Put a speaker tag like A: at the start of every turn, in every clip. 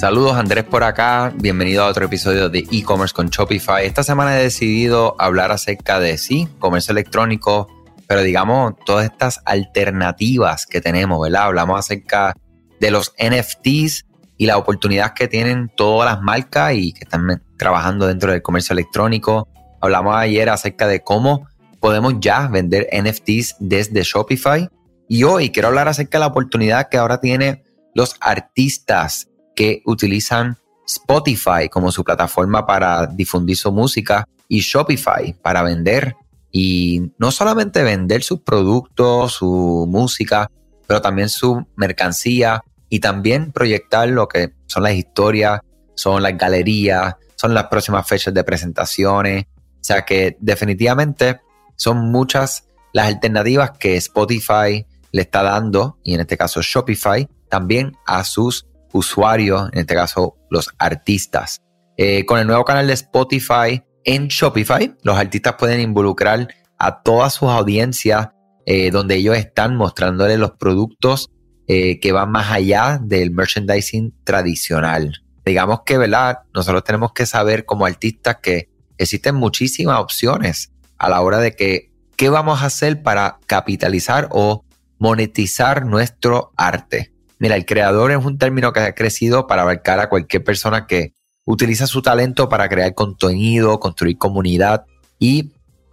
A: Saludos Andrés por acá, bienvenido a otro episodio de e-commerce con Shopify. Esta semana he decidido hablar acerca de sí, comercio electrónico, pero digamos todas estas alternativas que tenemos, ¿verdad? Hablamos acerca de los NFTs y la oportunidad que tienen todas las marcas y que están trabajando dentro del comercio electrónico. Hablamos ayer acerca de cómo podemos ya vender NFTs desde Shopify. Y hoy quiero hablar acerca de la oportunidad que ahora tiene los artistas que utilizan Spotify como su plataforma para difundir su música y Shopify para vender y no solamente vender sus productos, su música, pero también su mercancía y también proyectar lo que son las historias, son las galerías, son las próximas fechas de presentaciones. O sea que definitivamente son muchas las alternativas que Spotify le está dando, y en este caso Shopify, también a sus usuarios, en este caso los artistas. Eh, con el nuevo canal de Spotify en Shopify, los artistas pueden involucrar a todas sus audiencias eh, donde ellos están mostrándoles los productos eh, que van más allá del merchandising tradicional. Digamos que, ¿verdad? Nosotros tenemos que saber como artistas que existen muchísimas opciones a la hora de que, ¿qué vamos a hacer para capitalizar o monetizar nuestro arte? Mira, el creador es un término que ha crecido para abarcar a cualquier persona que utiliza su talento para crear contenido, construir comunidad y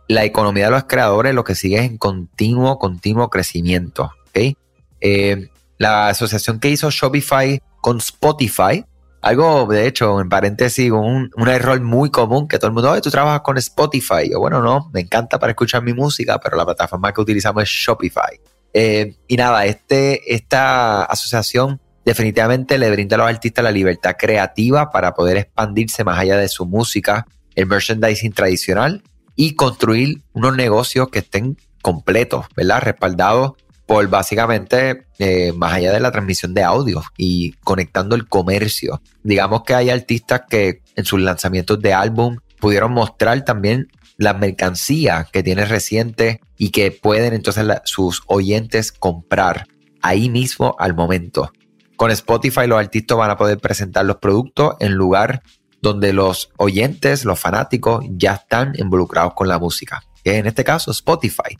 A: la economía de los creadores lo que sigue es en continuo, continuo crecimiento. Eh, la asociación que hizo Shopify con Spotify, algo de hecho, en paréntesis, un, un error muy común que todo el mundo, oye, tú trabajas con Spotify. Yo, bueno, no, me encanta para escuchar mi música, pero la plataforma que utilizamos es Shopify. Eh, y nada, este, esta asociación definitivamente le brinda a los artistas la libertad creativa para poder expandirse más allá de su música, el merchandising tradicional y construir unos negocios que estén completos, ¿verdad? Respaldados por básicamente eh, más allá de la transmisión de audio y conectando el comercio. Digamos que hay artistas que en sus lanzamientos de álbum pudieron mostrar también la mercancía que tiene reciente y que pueden entonces sus oyentes comprar ahí mismo al momento. Con Spotify los artistas van a poder presentar los productos en lugar donde los oyentes, los fanáticos ya están involucrados con la música, que en este caso Spotify.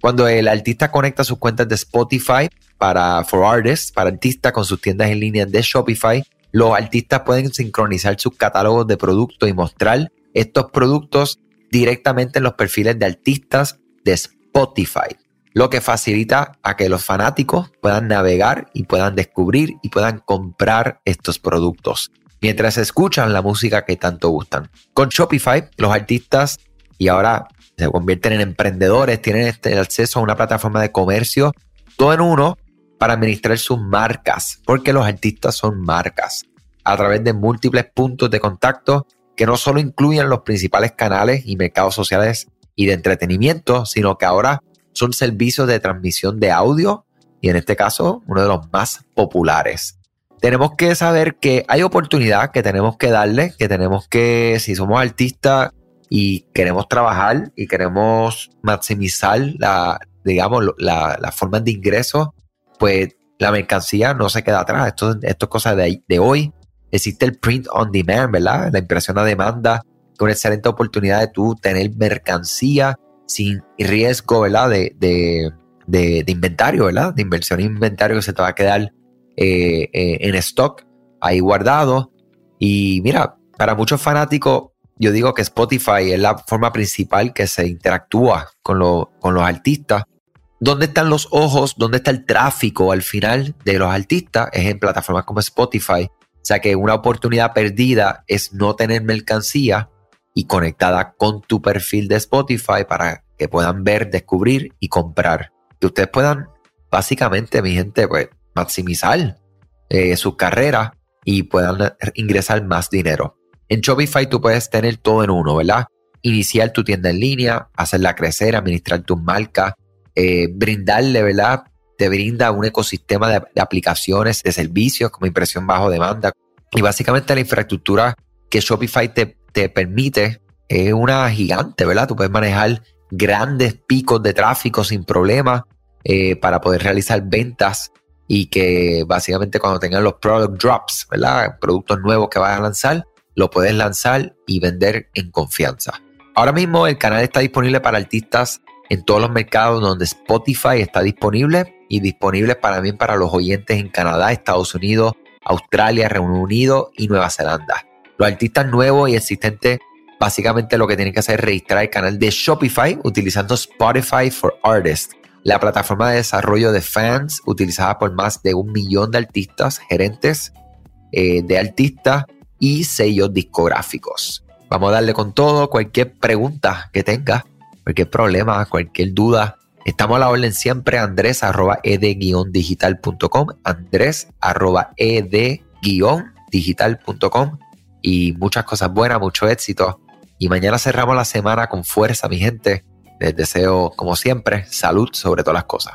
A: Cuando el artista conecta sus cuentas de Spotify para For Artists, para artistas con sus tiendas en línea de Shopify, los artistas pueden sincronizar sus catálogos de productos y mostrar estos productos directamente en los perfiles de artistas de Spotify, lo que facilita a que los fanáticos puedan navegar y puedan descubrir y puedan comprar estos productos mientras escuchan la música que tanto gustan. Con Shopify, los artistas y ahora se convierten en emprendedores, tienen este acceso a una plataforma de comercio, todo en uno, para administrar sus marcas, porque los artistas son marcas, a través de múltiples puntos de contacto que no solo incluyen los principales canales y mercados sociales y de entretenimiento, sino que ahora son servicios de transmisión de audio y en este caso uno de los más populares. Tenemos que saber que hay oportunidad que tenemos que darle, que tenemos que, si somos artistas y queremos trabajar y queremos maximizar la, digamos, la, la forma de ingresos, pues la mercancía no se queda atrás. Esto, esto es cosa de, de hoy existe el print on demand, ¿verdad? La impresión a demanda, que una excelente oportunidad de tú tener mercancía sin riesgo, ¿verdad? De, de, inventario, ¿verdad? De inversión en inventario que se te va a quedar eh, eh, en stock ahí guardado. Y mira, para muchos fanáticos, yo digo que Spotify es la forma principal que se interactúa con, con los artistas. ¿Dónde están los ojos? ¿Dónde está el tráfico al final de los artistas? Es en plataformas como Spotify o sea que una oportunidad perdida es no tener mercancía y conectada con tu perfil de Spotify para que puedan ver, descubrir y comprar. Que ustedes puedan, básicamente, mi gente, pues maximizar eh, su carrera y puedan ingresar más dinero. En Shopify tú puedes tener todo en uno, ¿verdad? Iniciar tu tienda en línea, hacerla crecer, administrar tus marcas, eh, brindarle, ¿verdad? Te brinda un ecosistema de, aplicaciones, de servicios como impresión bajo demanda. Y básicamente la infraestructura que Shopify te, te permite es una gigante, ¿verdad? Tú puedes manejar grandes picos de tráfico sin problema eh, para poder realizar ventas y que básicamente cuando tengan los product drops, ¿verdad? Productos nuevos que vayan a lanzar, lo puedes lanzar y vender en confianza. Ahora mismo el canal está disponible para artistas en todos los mercados donde Spotify está disponible y disponible para bien para los oyentes en Canadá, Estados Unidos, Australia, Reino Unido y Nueva Zelanda. Los artistas nuevos y existentes básicamente lo que tienen que hacer es registrar el canal de Shopify utilizando Spotify for Artists, la plataforma de desarrollo de fans utilizada por más de un millón de artistas, gerentes eh, de artistas y sellos discográficos. Vamos a darle con todo, cualquier pregunta que tenga, cualquier problema, cualquier duda. Estamos a la orden siempre, andrés arroba ed-digital.com, andrés arroba ed-digital.com y muchas cosas buenas, mucho éxito. Y mañana cerramos la semana con fuerza, mi gente. Les deseo, como siempre, salud sobre todas las cosas.